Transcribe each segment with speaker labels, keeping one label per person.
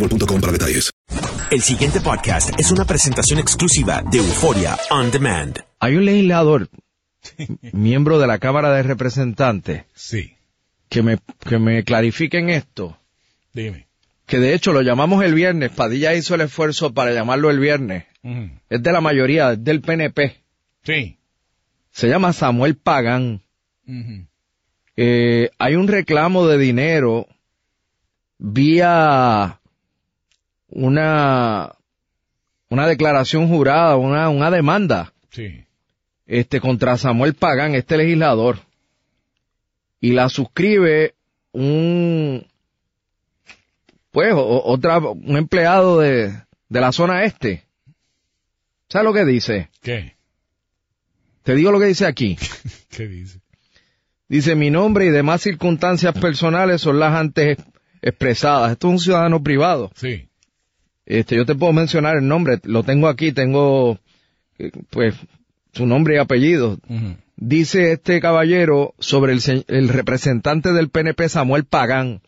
Speaker 1: boostmobile.com para detalles.
Speaker 2: El siguiente podcast es una presentación exclusiva de Euforia On Demand.
Speaker 3: Hay un legislador, miembro de la Cámara de Representantes,
Speaker 4: Sí,
Speaker 3: que me, que me clarifiquen esto.
Speaker 4: dime.
Speaker 3: Que de hecho lo llamamos el viernes. Padilla hizo el esfuerzo para llamarlo el viernes. Es de la mayoría, es del PNP.
Speaker 4: Sí.
Speaker 3: Se llama Samuel Pagán. Eh, hay un reclamo de dinero vía una, una declaración jurada, una, una demanda,
Speaker 4: Sí.
Speaker 3: este, contra Samuel Pagán, este legislador. Y la suscribe un, pues, o- otra, un empleado de, de la zona este. ¿Sabes lo que dice?
Speaker 4: ¿Qué?
Speaker 3: Te digo lo que dice aquí.
Speaker 4: ¿Qué dice?
Speaker 3: Dice, mi nombre y demás circunstancias personales son las antes expresadas. Esto es un ciudadano privado.
Speaker 4: Sí.
Speaker 3: Este, yo te puedo mencionar el nombre, lo tengo aquí, tengo, eh, pues, su nombre y apellido. Dice este caballero sobre el, el representante del PNP Samuel Pagán.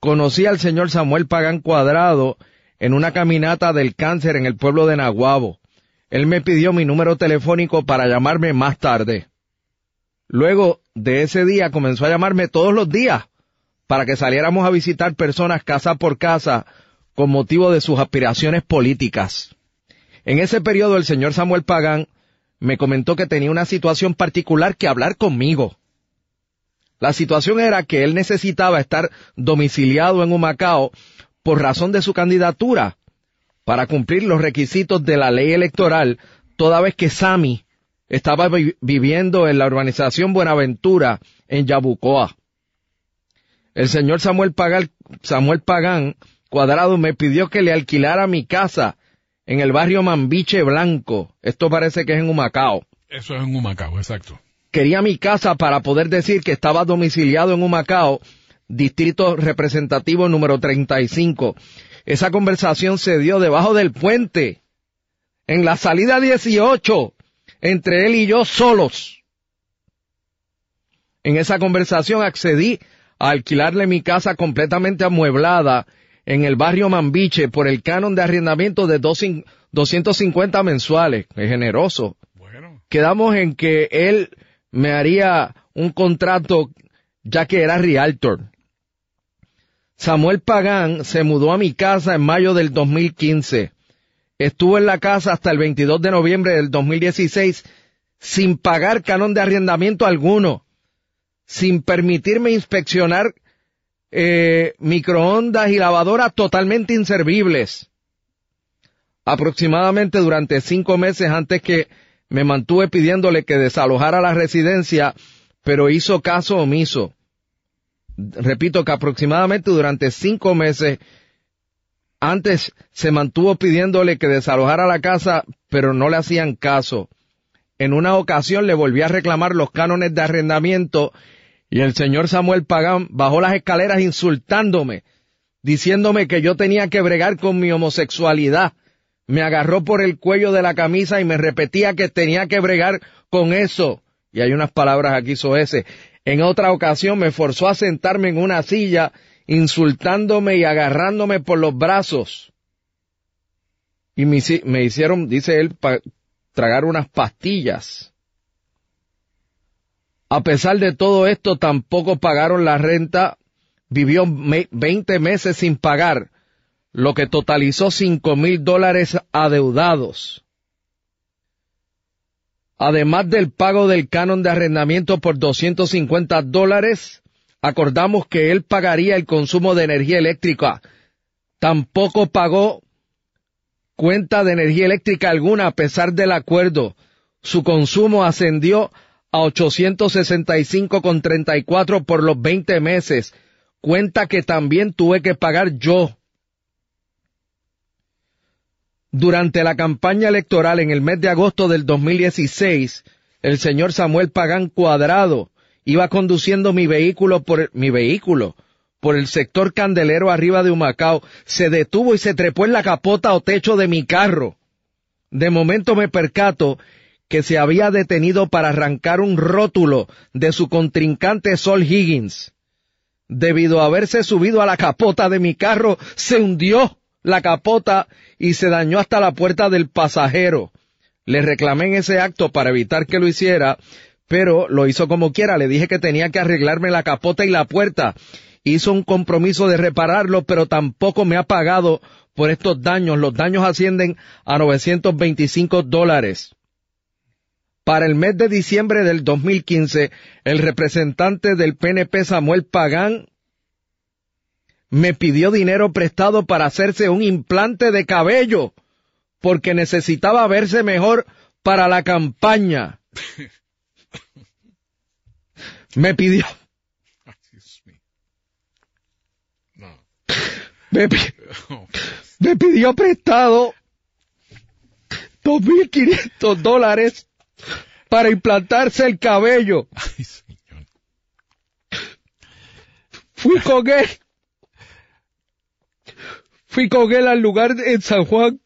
Speaker 3: Conocí al señor Samuel Pagán Cuadrado en una caminata del cáncer en el pueblo de Naguabo. Él me pidió mi número telefónico para llamarme más tarde. Luego de ese día comenzó a llamarme todos los días para que saliéramos a visitar personas casa por casa con motivo de sus aspiraciones políticas. En ese periodo el señor Samuel Pagán me comentó que tenía una situación particular que hablar conmigo. La situación era que él necesitaba estar domiciliado en Humacao por razón de su candidatura para cumplir los requisitos de la ley electoral, toda vez que Sami estaba vi- viviendo en la urbanización Buenaventura en Yabucoa. El señor Samuel Samuel Pagán Cuadrado me pidió que le alquilara mi casa en el barrio Mambiche Blanco. Esto parece que es en Humacao.
Speaker 4: Eso es en Humacao, exacto.
Speaker 3: Quería mi casa para poder decir que estaba domiciliado en Humacao, distrito representativo número 35. Esa conversación se dio debajo del puente, en la salida 18, entre él y yo solos. En esa conversación accedí a alquilarle mi casa completamente amueblada en el barrio Mambiche por el canon de arrendamiento de dos cin- 250 mensuales. Es generoso.
Speaker 4: Bueno.
Speaker 3: Quedamos en que él me haría un contrato ya que era realtor. Samuel Pagán se mudó a mi casa en mayo del 2015. Estuvo en la casa hasta el 22 de noviembre del 2016 sin pagar canon de arrendamiento alguno, sin permitirme inspeccionar eh, microondas y lavadoras totalmente inservibles. Aproximadamente durante cinco meses antes que me mantuve pidiéndole que desalojara la residencia, pero hizo caso omiso. Repito que aproximadamente durante cinco meses Antes se mantuvo pidiéndole que desalojara la casa, pero no le hacían caso. En una ocasión le volví a reclamar los cánones de arrendamiento y el señor Samuel Pagán bajó las escaleras insultándome, diciéndome que yo tenía que bregar con mi homosexualidad. Me agarró por el cuello de la camisa y me repetía que tenía que bregar con eso. Y hay unas palabras aquí ese. En otra ocasión me forzó a sentarme en una silla insultándome y agarrándome por los brazos. Y me, hicieron, dice él, tragar unas pastillas. A pesar de todo esto, tampoco pagaron la renta. Vivió 20 meses sin pagar, lo que totalizó cinco mil dólares adeudados. Además del pago del canon de arrendamiento por 250 dólares, acordamos que él pagaría el consumo de energía eléctrica. Tampoco pagó cuenta de energía eléctrica alguna a pesar del acuerdo. Su consumo ascendió a 865,34 por los 20 meses, cuenta que también tuve que pagar yo. Durante la campaña electoral en el mes de agosto del 2016, el señor Samuel Pagán Cuadrado iba conduciendo mi vehículo por mi vehículo por el sector candelero arriba de Humacao, se detuvo y se trepó en la capota o techo de mi carro. De momento me percato que se había detenido para arrancar un rótulo de su contrincante Sol Higgins. Debido a haberse subido a la capota de mi carro, se hundió la capota y se dañó hasta la puerta del pasajero. Le reclamé en ese acto para evitar que lo hiciera, pero lo hizo como quiera. Le dije que tenía que arreglarme la capota y la puerta. Hizo un compromiso de repararlo, pero tampoco me ha pagado por estos daños. Los daños ascienden a 925 dólares. Para el mes de diciembre del 2015, el representante del PNP Samuel Pagán me pidió dinero prestado para hacerse un implante de cabello, porque necesitaba verse mejor para la campaña. me pidió. Me, me pidió prestado 2.500 dólares para implantarse el cabello. Fui con él. Fui con él al lugar en San Juan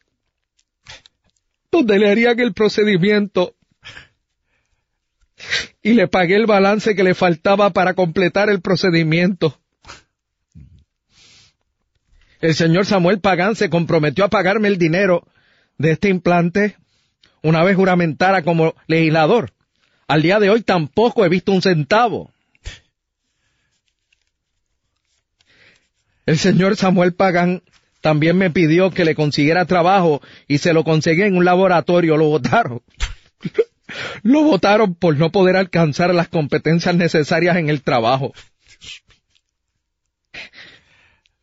Speaker 3: donde le harían el procedimiento y le pagué el balance que le faltaba para completar el procedimiento. El señor Samuel Pagán se comprometió a pagarme el dinero de este implante una vez juramentara como legislador. Al día de hoy tampoco he visto un centavo. El señor Samuel Pagán también me pidió que le consiguiera trabajo y se lo conseguí en un laboratorio, lo votaron. Lo votaron por no poder alcanzar las competencias necesarias en el trabajo.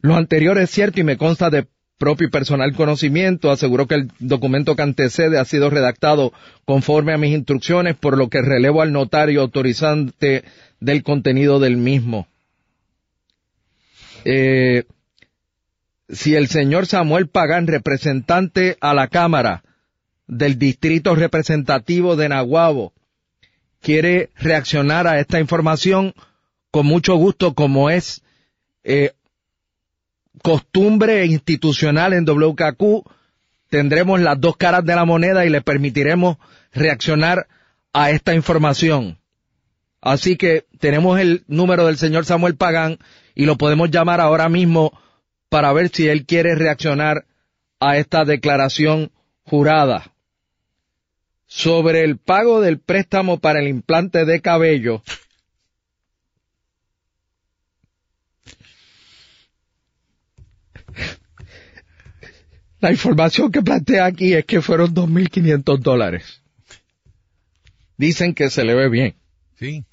Speaker 3: Lo anterior es cierto y me consta de propio y personal conocimiento. Aseguró que el documento que antecede ha sido redactado conforme a mis instrucciones, por lo que relevo al notario autorizante del contenido del mismo. Eh, si el señor Samuel Pagán, representante a la Cámara, del Distrito Representativo de Nahuabo quiere reaccionar a esta información con mucho gusto como es eh, costumbre institucional en WKQ, tendremos las dos caras de la moneda y le permitiremos reaccionar a esta información. Así que tenemos el número del señor Samuel Pagán y lo podemos llamar ahora mismo para ver si él quiere reaccionar a esta declaración jurada sobre el pago del préstamo para el implante de cabello. La información que plantea aquí es que fueron 2.500 dólares. Dicen que se le ve bien.
Speaker 4: Sí.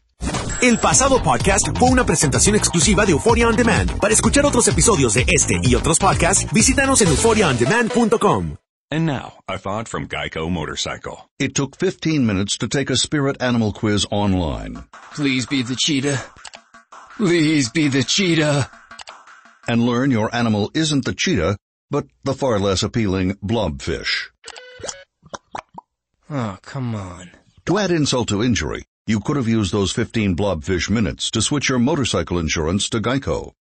Speaker 2: El pasado podcast fue una presentación exclusiva de Euphoria On Demand. Para escuchar otros episodios de este y otros podcasts, visítanos en euphoriaondemand.com.
Speaker 5: And now, a thought from Geico Motorcycle.
Speaker 6: It took 15 minutes to take a spirit animal quiz online.
Speaker 7: Please be the cheetah. Please be the cheetah.
Speaker 6: And learn your animal isn't the cheetah, but the far less appealing blobfish.
Speaker 7: Oh, come on.
Speaker 6: To add insult to injury, you could have used those 15 blobfish minutes to switch your motorcycle insurance to Geico.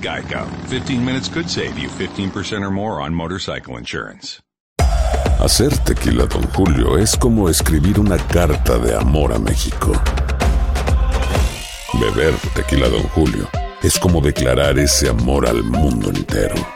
Speaker 5: Geico. 15 minutes could save you 15% or more on motorcycle insurance.
Speaker 8: Hacer tequila, Don Julio, es como escribir una carta de amor a México. Beber tequila, Don Julio, es como declarar ese amor al mundo entero.